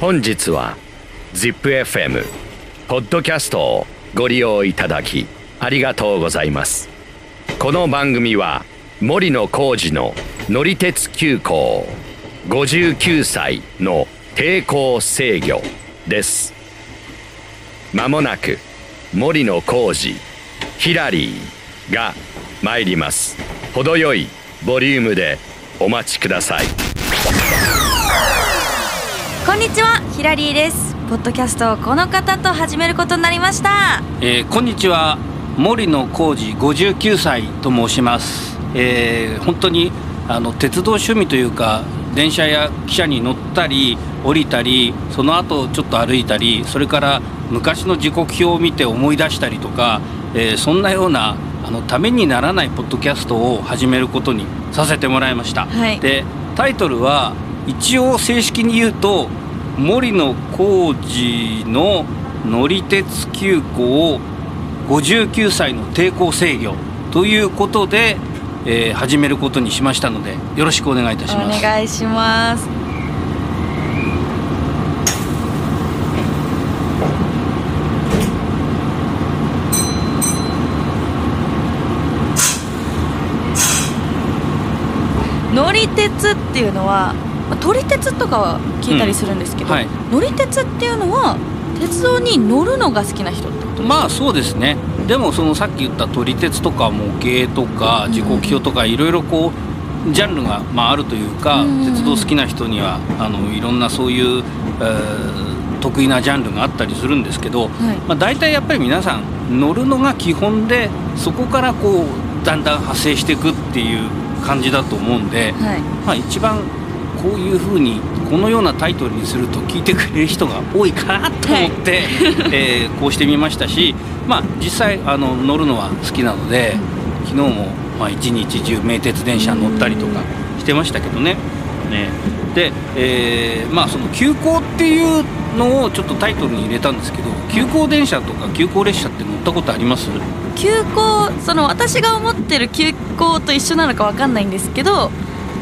本日は ZIPFM ポッドキャストをご利用いただきありがとうございます。この番組は森野浩二の乗り鉄急行59歳の抵抗制御です。まもなく森野浩二ヒラリーが参ります。程よいボリュームでお待ちください。こんにちはヒラリーです。ポッドキャストをこの方と始めることになりました。えー、こんにちは森野浩二59歳と申します、えー、本当にあの鉄道趣味というか電車や汽車に乗ったり降りたりその後ちょっと歩いたりそれから昔の時刻表を見て思い出したりとか、えーそんなようなあのためにならないポッドキャストを始めることにさせてもらいました、はい。でタイトルは一応正式に言うと森野浩二の乗り鉄急行59歳の抵抗制御ということで、えー始めることにしましたのでよろしくお願いいたします。お願いします乗り鉄っていうのはまあ撮り鉄とかは聞いたりするんですけど、うんはい。乗り鉄っていうのは鉄道に乗るのが好きな人ってことまあそうですね。でもそのさっき言った撮り鉄とか模型とか時刻表とかいろいろこうジャンルが、まあ、あるというか、うん。鉄道好きな人にはあのいろんなそういう、えー得意なジャンルがあったりするんですけど、はい。まあ、大体やっぱり皆さん乗るのが基本でそこからこうだんだん派生していくっていう感じだと思うんで、はい。まあ、一番こういうふうにこのようなタイトルにすると聞いてくれる人が多いかなと思って、えーこうしてみましたし、まあ、実際あの乗るのは好きなので昨日もまあ一日中名鉄電車乗ったりとかしてましたけどね。ね。で、えーまあ、その急行っていうのをちょっとタイトルに入れたんですけど急行電車とか急行列車って乗ったことあります？急行その私が思ってる急行と一緒なのかわかんないんですけど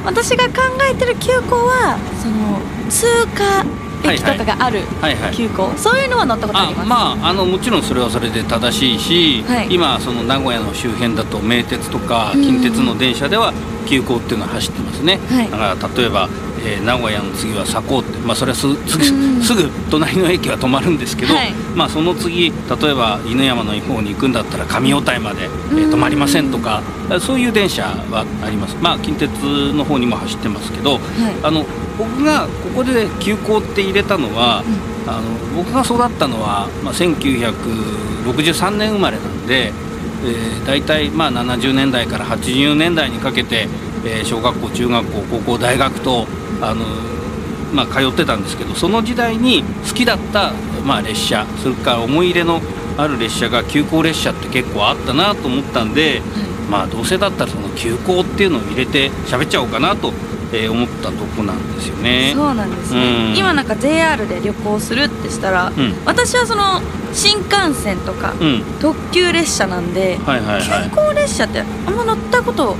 私が考えてる急行はその通過駅とかがあるはいはい。急行、そういうのは乗ったことああります？まああのもちろんそれはそれで正しいし、はい。今その名古屋の周辺だと名鉄とかうん近鉄の電車では急行っていうのが走ってますね、はい。だから例えば、えー名古屋の次は佐高って、まあ、それはすすうんぐすぐ隣の駅は止まるんですけど、はい。まあ、その次例えば犬山の方に行くんだったら上尾台まで、えーうん止まりませんとかそういう電車はあります。まあ近鉄の方にも走ってますけど、あの僕がここで急行って入れたのは、あの僕が育ったのは、まあ、1963年生まれなんで、えー、大体まあ70年代から80年代にかけて、えー小学校中学校高校大学とあの、まあ、通ってたんですけどその時代に好きだった、まあ、列車それから思い入れのある列車が急行列車って結構あったなと思ったんで、まあどうせだったらその急行っていうのを入れて喋っちゃおうかなと、えー思ったとこなんですよね。そうなんですね、うん。今なんか JR で旅行するってしたら、うん。私はその新幹線とか、うん。特急列車なんで、はいはいはい。急行列車ってあんま乗ったこと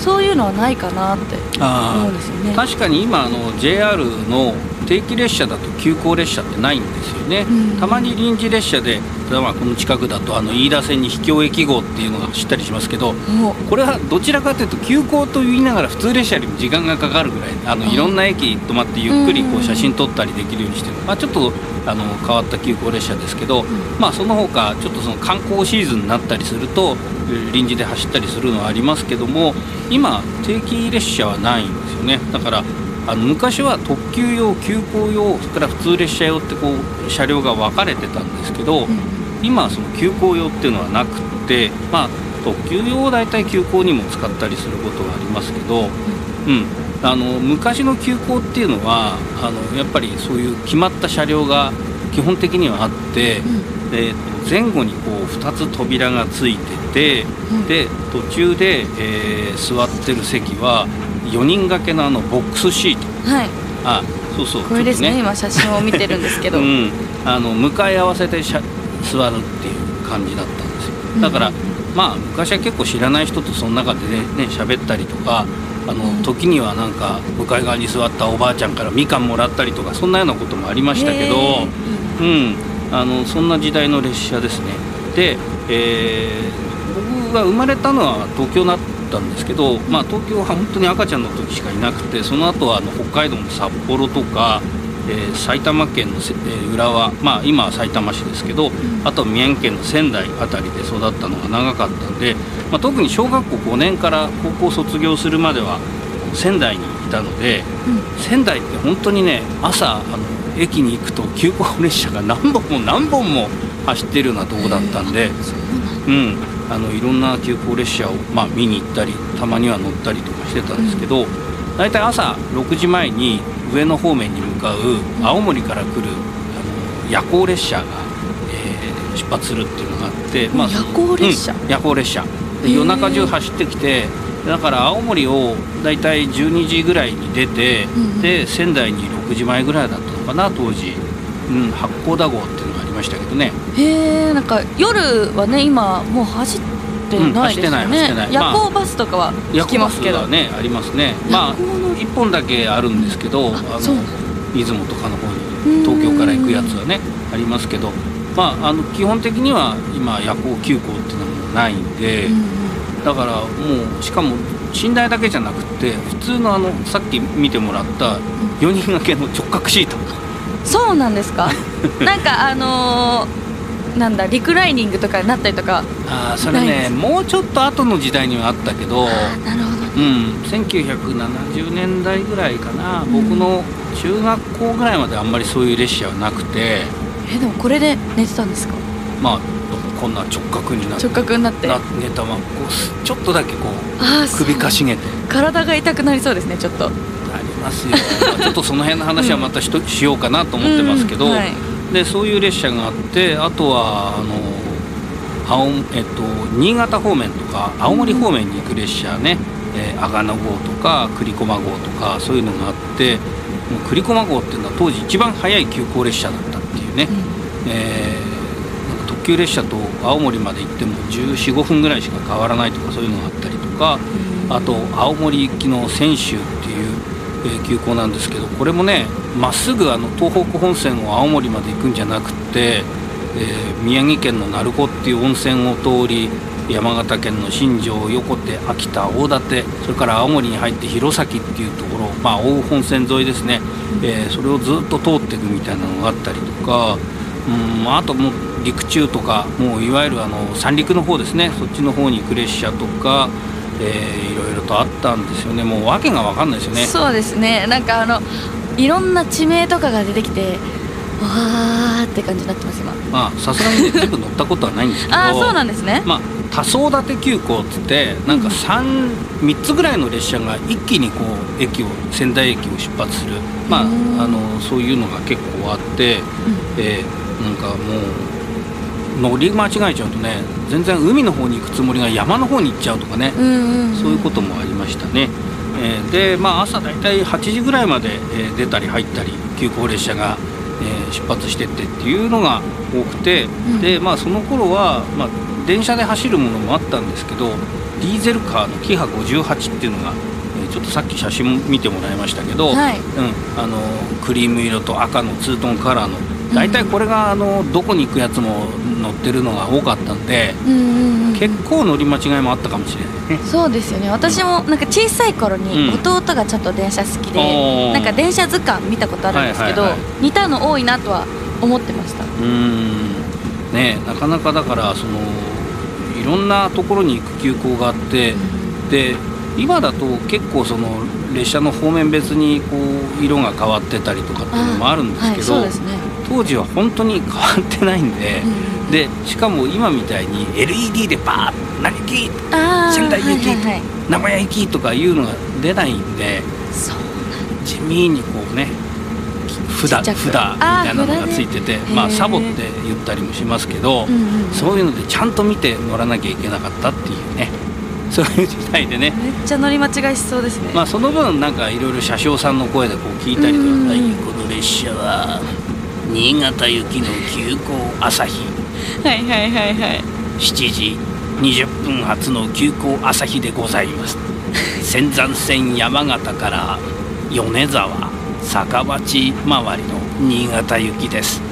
そういうのはないかなってあー思うんですよね。確かに今あの JR の定期列車だと急行列車ってないんですよね、うん。たまに臨時列車で例えばこの近くだとあの飯田線に秘境駅号っていうのが走ったりしますけどこれはどちらかというと急行と言いながら普通列車よりも時間がかかるぐらいあのいろんな駅止まってゆっくりこうん。う写真撮ったりできるようにしてる、まあ、ちょっとあの変わった急行列車ですけど、まあその他ちょっとその観光シーズンになったりすると臨時で走ったりするのはありますけども今定期列車はないんですよね。だからあの昔は特急用急行用それから普通列車用ってこう車両が分かれてたんですけど、今はその急行用っていうのはなくってまあ特急用を大体急行にも使ったりすることがありますけど、うん、あの昔の急行っていうのはあのやっぱりそういう決まった車両が基本的にはあって、えーと前後にこう2つ扉がついてて、うん。で途中で、えー座ってる席は4人掛けのあのボックスシート。はい。あそうそうこれですねちょっと今写真を見てるんですけど、うん、あの向かい合わせてしゃ座るっていう感じだったんですよ。だから、うん。まあ昔は結構知らない人とその中でねね喋ったりとかああの時にはなんか向かい側に座ったおばあちゃんからみかんもらったりとかそんなようなこともありましたけど、うん、あのそんな時代の列車ですね。で、えー僕が生まれたのは東京だったんですけど、まあ、東京は本当に赤ちゃんの時しかいなくてその後はあの北海道の札幌とか、えー埼玉県のせ、えー浦和、まあ、今は埼玉市ですけど、あと宮城県の仙台あたりで育ったのが長かったんで、まあ、特に小学校5年から高校卒業するまでは仙台にいたので、仙台って本当にね朝あの駅に行くと急行列車が何本も何本も走ってるようなとこだったんで、うん、あのいろんな急行列車を、まあ、見に行ったりたまには乗ったりとかしてたんですけど、大体朝6時前に上野方面に向かう青森から来るあの夜行列車が、えー出発するっていうのがあって、夜行列車。うん夜行列車。へでー。夜中中走ってきてだから青森を大体12時ぐらいに出て、うんで仙台に6時前ぐらいだったのかな当時、うん、八甲田号っていうましたけどね。へえんか夜はね今もう走ってないですよね、うん走ってない走ってない。夜行バスとかは聞きますけど、夜行バスはねありますね。まあ夜行の1本だけあるんですけどああの出雲とかの方に東京から行くやつはねありますけど。まああの基本的には今夜行急行っていうのもないんで、だからもうしかも寝台だけじゃなくて普通のあのさっき見てもらった4人掛けの直角シートそうなんですか？なんかあのーなんだリクライニングとかになったりとかあーそれねすもうちょっと後の時代にはあったけどなるほど。うん、1970年代ぐらいかな、うん。僕の中学校ぐらいまであんまりそういう列車はなくて。えでもこれで寝てたんですか？まあこんな直角になって直角になって。寝たままこちょっとだけこう。首かしげて。体が痛くなりそうですねちょっとますよちょっとその辺の話はまたしとしようかなと思ってますけど、うんはい。でそういう列車があってあとはあの青、えっと、新潟方面とか青森方面に行く列車ね、えー阿賀野号とか栗駒号とかそういうのがあってもう栗駒号っていうのは当時一番速い急行列車だったっていうね、えーなんか特急列車と青森まで行っても1415分ぐらいしか変わらないとかそういうのがあったりとかあと青森行きの泉州っていう、え急行なんですけどこれもねまっすぐあの東北本線を青森まで行くんじゃなくて、えー宮城県の鳴子っていう温泉を通り山形県の新庄横手秋田大館それから青森に入って弘前っていうところ、まあ、大本線沿いですね、えーそれをずっと通っていくみたいなのがあったりとか、うんまああともう陸中とかもういわゆるあの三陸の方ですね。そっちの方に行く列車とか、えーいろいろとあったんですよね。もう訳が分かんないですよね。そうですね。なんかあのいろんな地名とかが出てきてわーって感じになってます今。まあさすがにね全部乗ったことはないんですけど ああそうなんですね。まあ多層立て急行っつってなんか 3, 3つぐらいの列車が一気にこう駅を仙台駅を出発する。まあうん。あのそういうのが結構あって、えーなんかもう乗り間違えちゃうとね全然海の方に行くつもりが山の方に行っちゃうとかね、そういうこともありましたね。えーで、まあ、朝大体8時ぐらいまで、えー出たり入ったり急行列車が、えー出発してってっていうのが多くて、ん。でまあ、その頃は、まあ、電車で走るものもあったんですけどディーゼルカーのキハ58っていうのが、えーちょっとさっき写真見てもらいましたけど、はい。うん、あのクリーム色と赤のツートンカラーの大体これがあのどこに行くやつも乗ってるのが多かったんでうんうんうん。結構乗り間違いもあったかもしれないね。そうですよね。私もなんか小さい頃にうん。弟がちょっと電車好きで、おー。なんか電車図鑑見たことあるんですけど、はいはいは似たの多いなとは思ってました。うーん。ねなかなかだからそのいろんなところに行く急行があって、で今だと結構その列車の方面別にこう色が変わってたりとかっていうのもあるんですけど、はい、そうですね、当時は本当に変わってないんで、うん。でしかも今みたいに LED でバーッ何行き仙台行きはいはいはい。名古屋行きとかいうのが出ないんでそう地味にこうね札札みたいなのがついててまあサボって言ったりもしますけど、うんうんそういうのでちゃんと見て乗らなきゃいけなかったっていうね。そういう時代でね。めっちゃ乗り間違いしそうですね、まあその分なんかいろいろ車掌さんの声でこう聞いたりとかうん「はいこの列車は新潟行きの急行朝日。はいはいはいはい。7時20分発の急行朝日でございます」仙山線山形から米沢坂町周りの新潟行きです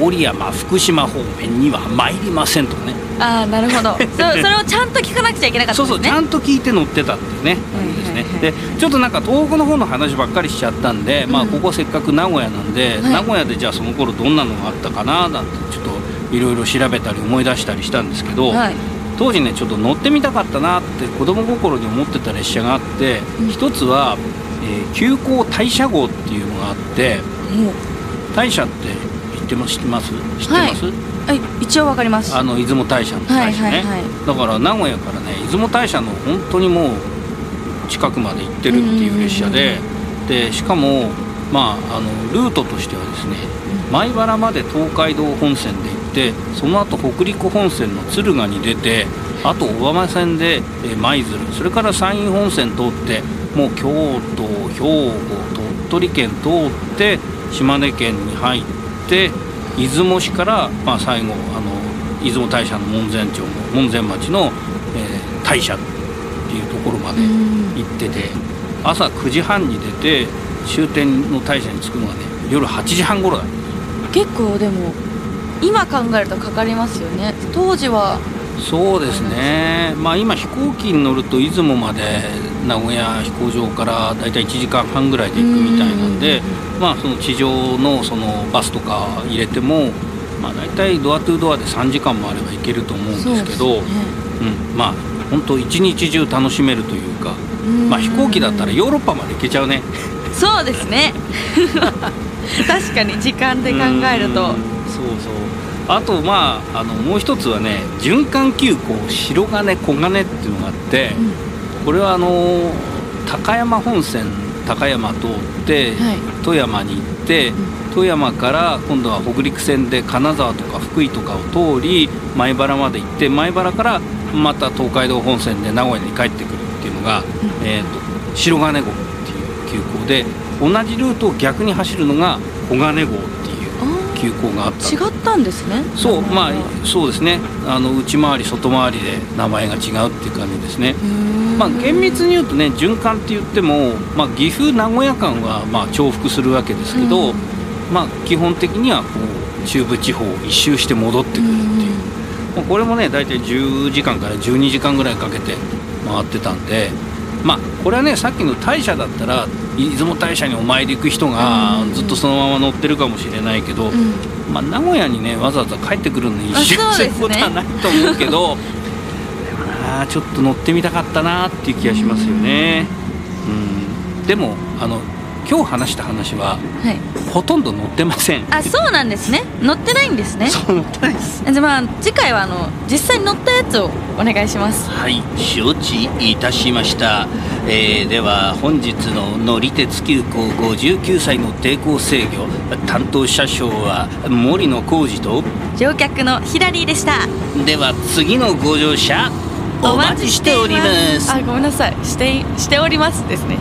郡山福島方面には参りませんとねああなるほどそそれをちゃんと聞かなくちゃいけなかったそうそうちゃんと聞いて乗ってたっていうね感じですねでちょっとなんか東北の方の話ばっかりしちゃったんで、まあここせっかく名古屋なんで、はい名古屋でじゃあその頃どんなのがあったかななんてちょっといろいろ調べたり思い出したりしたんですけど、はい当時ねちょっと乗ってみたかったなって子供心に思ってた列車があって、うん一つは、えー急行大社号っていうのがあっても大社ってってます知ってます？知ってます、うはい。一応わかります。あの出雲大社の大社ね、はいはい。はいだから名古屋からね出雲大社の本当にもう近くまで行ってるっていう列車ででしかもまああのルートとしてはですね米原まで東海道本線で行ってその後北陸本線の敦賀に出てあと小浜線でえ舞鶴それから山陰本線通ってもう京都兵庫鳥取県通って島根県に入って出雲市から、まあ、最後あの出雲大社の門前町の門前町の、えー大社っていうところまでうん。行ってて朝9時半に出て終点の大社に着くのがね夜8時半頃だ。結構でも今考えるとかかりますよね。当時は。そうですね。まあ今飛行機に乗ると出雲まで名古屋飛行場からだいたい1時間半ぐらいで行くみたいなんでまあその地上のそのバスとか入れてもまあ大体ドアトゥドアで3時間もあれば行けると思うんですけどね。うん、まあ本当一日中楽しめるというかうん。まあ飛行機だったらヨーロッパまで行けちゃうね。そうですね。確かに時間で考えると。うん。そうそう。あとまああのもう一つはね循環急行白金小金っていうのがあって、これはあの高山本線高山通って、はい。富山に行って、富山から今度は北陸線で金沢とか福井とかを通り米原まで行って米原からまた東海道本線で名古屋に帰ってくるっていうのが、えー、と白金号っていう急行で同じルートを逆に走るのが小金号っていうあ急行があったー違ったんですね。そうまあそうですね。あの内回り外回りで名前が違うっていう感じですね。まあ、厳密に言うとね循環って言っても、まあ、岐阜名古屋間はまあ重複するわけですけど、うん。まあ、基本的にはこう中部地方を一周して戻ってくるっていう、まあこれもね大体10時間から12時間ぐらいかけて回ってたんでまあこれはねさっきの大社だったら出雲大社にお参り行く人がうんずっとそのまま乗ってるかもしれないけど、うん。うんまあ、名古屋にねわざわざ帰ってくるのに一周することはないと思うけど でもなちょっと乗ってみたかったなっていう気がしますよね。うん、でもあの今日話した話ははい。ほとんど乗ってません。あそうなんですね。乗ってないんですね。そう乗ってないです。じゃあまあ次回はあの実際に乗ったやつをお願いします。はい承知いたしました、えーでは本日の乗り鉄急行59歳の抵抗制御担当車掌は森野浩二と乗客のヒラリーでした。では次のご乗車お待ちしております。あごめんなさい。していしておりますですね